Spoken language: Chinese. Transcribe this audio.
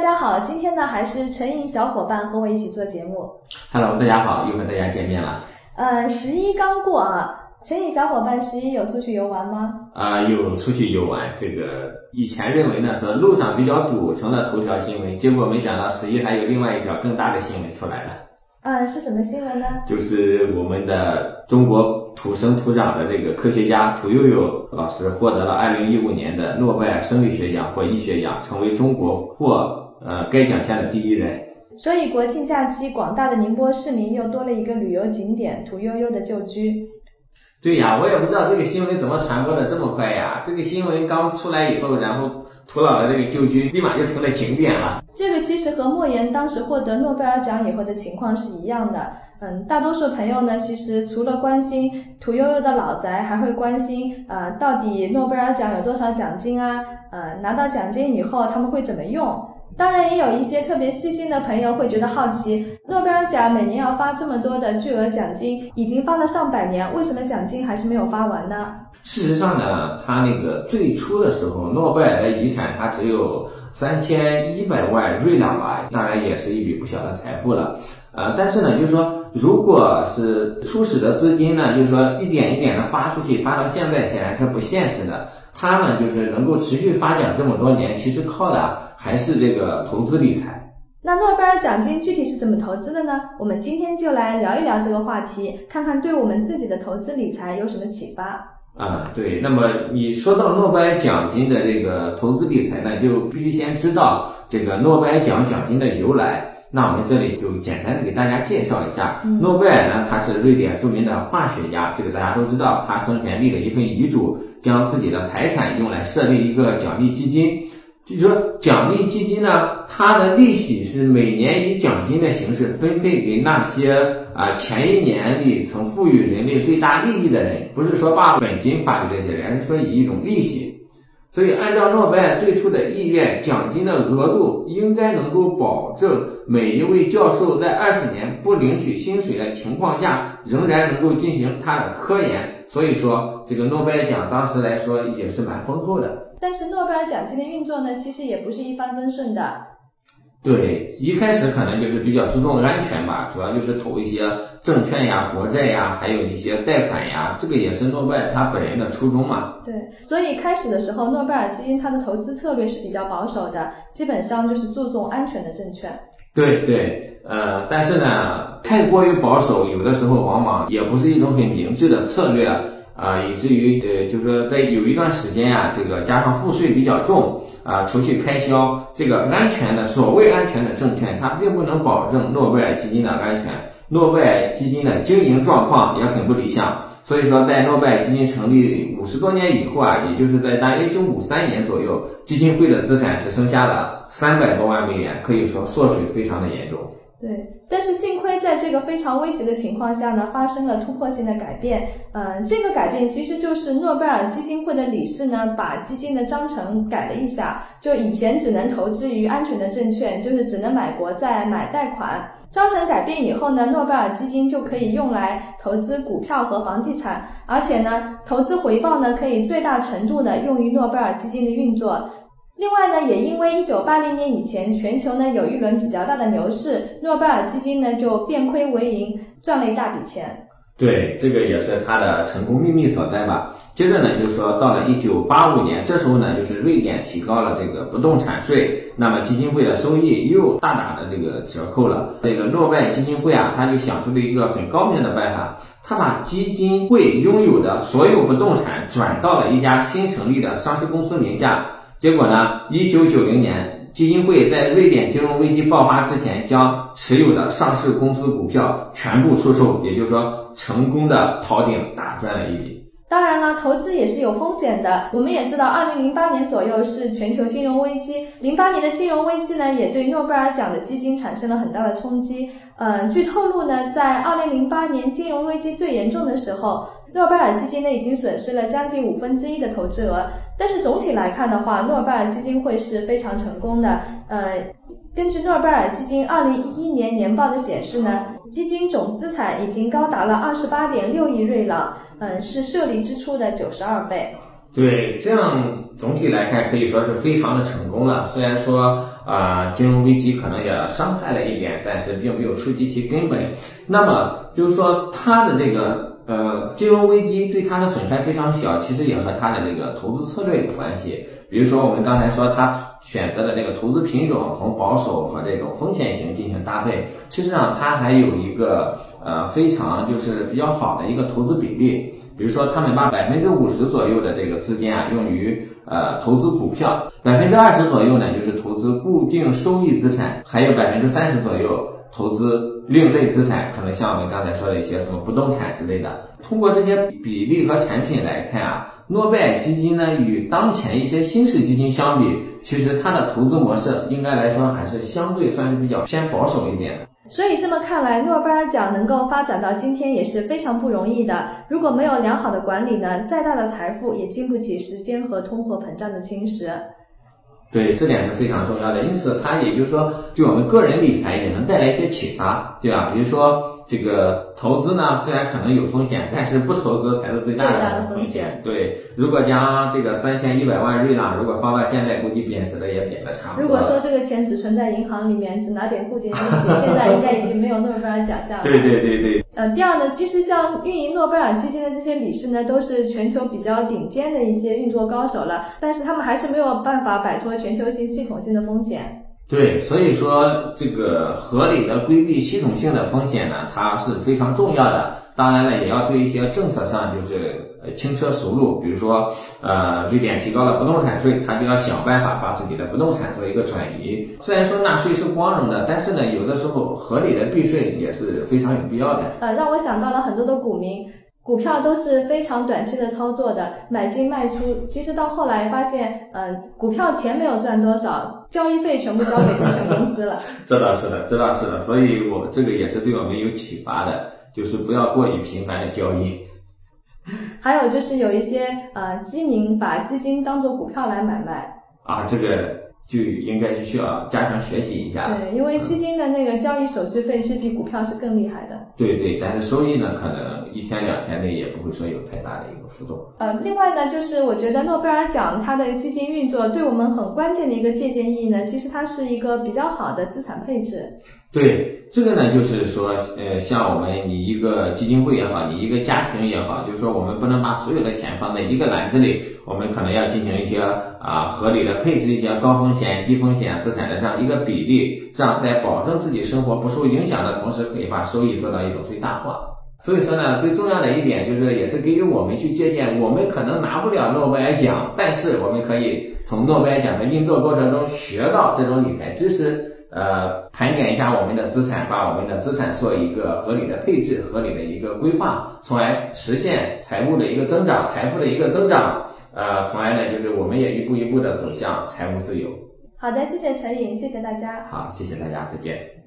家好，今天呢还是陈颖小伙伴和我一起做节目。Hello，大家好，又和大家见面了。呃，十一刚过啊，陈颖小伙伴十一有出去游玩吗？啊、有出去游玩，这个以前认为呢说路上比较堵成了头条新闻，结果没想到十一还有另外一条更大的新闻出来了，嗯，是什么新闻呢？就是我们的中国土生土长的这个科学家屠呦呦老师获得了2015年的诺贝尔生理学奖或医学奖，成为中国获呃该奖项的第一人。所以国庆假期，广大的宁波市民又多了一个旅游景点——屠呦呦的旧居。对呀，我也不知道这个新闻怎么传播的这么快呀！这个新闻刚出来以后，然后屠老的这个旧居立马就成了景点了。这个其实和莫言当时获得诺贝尔奖以后的情况是一样的。嗯，大多数朋友呢，其实除了关心屠呦呦的老宅，还会关心呃，到底诺贝尔奖有多少奖金啊？呃，拿到奖金以后他们会怎么用？当然，也有一些特别细心的朋友会觉得好奇，诺贝尔奖每年要发这么多的巨额奖金，已经发了上百年，为什么奖金还是没有发完呢？事实上呢，他那个最初的时候，诺贝尔的遗产它只有三千一百万瑞郎吧，当然也是一笔不小的财富了。呃，但是呢，就是说，如果是初始的资金呢，就是说一点一点的发出去，发到现在显然是不现实的。它呢，就是能够持续发奖这么多年，其实靠的还是这个投资理财。那诺贝尔奖金具体是怎么投资的呢？我们今天就来聊一聊这个话题，看看对我们自己的投资理财有什么启发。啊，对。那么你说到诺贝尔奖金的这个投资理财呢，就必须先知道这个诺贝尔奖奖金的由来。那我们这里就简单的给大家介绍一下，诺贝尔呢，他是瑞典著名的化学家，这个大家都知道，他生前立了一份遗嘱，将自己的财产用来设立一个奖励基金。就是说，奖励基金呢，它的利息是每年以奖金的形式分配给那些啊、前一年里曾赋予人类最大利益的人，不是说把本金发给这些人，而是说以一种利息。所以，按照诺贝尔最初的意愿，奖金的额度应该能够保证每一位教授在二十年不领取薪水的情况下，仍然能够进行他的科研。所以说，这个诺贝尔奖当时来说也是蛮丰厚的。但是诺贝尔奖金的运作呢，其实也不是一帆风顺的。对，一开始可能就是比较注重安全吧，主要就是投一些证券呀、国债呀，还有一些贷款呀，这个也是诺贝尔他本人的初衷嘛。对，所以开始的时候，诺贝尔基金它的投资策略是比较保守的，基本上就是注重安全的证券。对对，呃，但是呢，太过于保守，有的时候往往也不是一种很明智的策略。啊、以至于呃，就是说在有一段时间啊，这个加上赋税比较重啊、除去开销，这个安全的所谓安全的证券，它并不能保证诺贝尔基金的安全，诺贝尔基金的经营状况也很不理想。所以说，在诺贝尔基金成立五十多年以后啊，也就是在大约一九五三年左右，基金会的资产只剩下了三百多万美元，可以说缩水非常的严重。对，但是幸亏在这个非常危急的情况下呢，发生了突破性的改变。嗯、这个改变其实就是诺贝尔基金会的理事呢，把基金的章程改了一下，就以前只能投资于安全的证券，就是只能买国债、买贷款。章程改变以后呢，诺贝尔基金就可以用来投资股票和房地产，而且呢，投资回报呢可以最大程度的用于诺贝尔基金的运作。另外呢，也因为一九八零年以前全球呢有一轮比较大的牛市，诺贝尔基金呢就变亏为盈，赚了一大笔钱。对，这个也是它的成功秘密所在吧。接着呢，就是说到了一九八五年，这时候呢，就是瑞典提高了这个不动产税，那么基金会的收益又大大的这个折扣了。这个诺贝尔基金会啊，他就想出了一个很高明的办法，他把基金会拥有的所有不动产转到了一家新成立的上市公司名下。结果呢，一九九零年，基金会在瑞典金融危机爆发之前，将持有的上市公司股票全部出售，也就是说，成功的逃顶大赚了一笔。当然了，投资也是有风险的。我们也知道，二零零八年左右是全球金融危机，零八年的金融危机呢，也对诺贝尔奖的基金产生了很大的冲击。呃，据透露呢，在二零零八年金融危机最严重的时候，诺贝尔基金呢已经损失了将近五分之一的投资额。但是总体来看的话，诺贝尔基金会是非常成功的。呃，根据诺贝尔基金二零一一年年报的显示呢，基金总资产已经高达了二十八点六亿瑞郎，嗯，是设立支出的九十二倍。对，这样总体来看可以说是非常的成功了。虽然说，啊，金融危机可能也伤害了一点，但是并没有触及其根本。那么就是说，它的这个呃金融危机对它的损害非常小，其实也和它的这个投资策略有关系。比如说，我们刚才说它选择的这个投资品种，从保守和这种风险型进行搭配，事实上它还有一个呃非常就是比较好的一个投资比例。比如说，他们把百分之五十左右的这个资金啊用于呃投资股票，百分之二十左右呢就是投资固定收益资产，还有百分之三十左右投资另类资产，可能像我们刚才说的一些什么不动产之类的。通过这些比例和产品来看啊，诺贝尔基金呢与当前一些新式基金相比，其实它的投资模式应该来说还是相对算是比较偏保守一点的。所以这么看来，诺贝尔奖能够发展到今天也是非常不容易的。如果没有良好的管理呢，再大的财富也经不起时间和通货膨胀的侵蚀。对，这点是非常重要的。因此，它也就是说，对我们个人理财也能带来一些启发，对吧？比如说。这个投资呢，虽然可能有风险，但是不投资才是最大的风险。对，如果将这个三千一百万瑞郎，如果放到现在，估计贬值了也贬的差不多。如果说这个钱只存在银行里面，只拿点固定利息，现在应该已经没有诺贝尔奖项了。对对对对。呃，第二呢，其实像运营诺贝尔基金的这些理事呢，都是全球比较顶尖的一些运作高手了，但是他们还是没有办法摆脱全球性、系统性的风险。对，所以说这个合理的规避系统性的风险呢，它是非常重要的。当然了，也要对一些政策上就是轻车熟路，比如说，呃，瑞典提高了不动产税，它就要想办法把自己的不动产做一个转移。虽然说纳税是光荣的，但是呢，有的时候合理的避税也是非常有必要的。呃，让我想到了很多的股民。股票都是非常短期的操作的，买进卖出，其实到后来发现，嗯，股票钱没有赚多少，交易费全部交给证券公司了。这倒是的，这倒是的，所以我这个也是对我们有启发的，就是不要过于频繁的交易。还有就是有一些呃基民把基金当做股票来买卖。啊，这个。就应该是需要加强学习一下。对，因为基金的那个交易手续费是比股票是更厉害的。对对，但是收益呢，可能一天两天内也不会说有太大的一个浮动。呃，另外呢，就是我觉得诺贝尔奖它的基金运作对我们很关键的一个借鉴意义呢，其实它是一个比较好的资产配置。对这个呢，就是说，呃，像我们你一个基金会也好，你一个家庭也好，就是说，我们不能把所有的钱放在一个篮子里，我们可能要进行一些啊合理的配置一些高风险、低风险资产的这样一个比例，这样在保证自己生活不受影响的同时，可以把收益做到一种最大化。所以说呢，最重要的一点就是，也是给予我们去借鉴，我们可能拿不了诺贝尔奖，但是我们可以从诺贝尔奖的运作过程中学到这种理财知识。呃，盘点一下我们的资产，把我们的资产做一个合理的配置、合理的一个规划，从而实现财务的一个增长、财富的一个增长。呃，从而呢，就是我们也一步一步的走向财务自由。好的，谢谢陈颖，谢谢大家。好，谢谢大家，再见。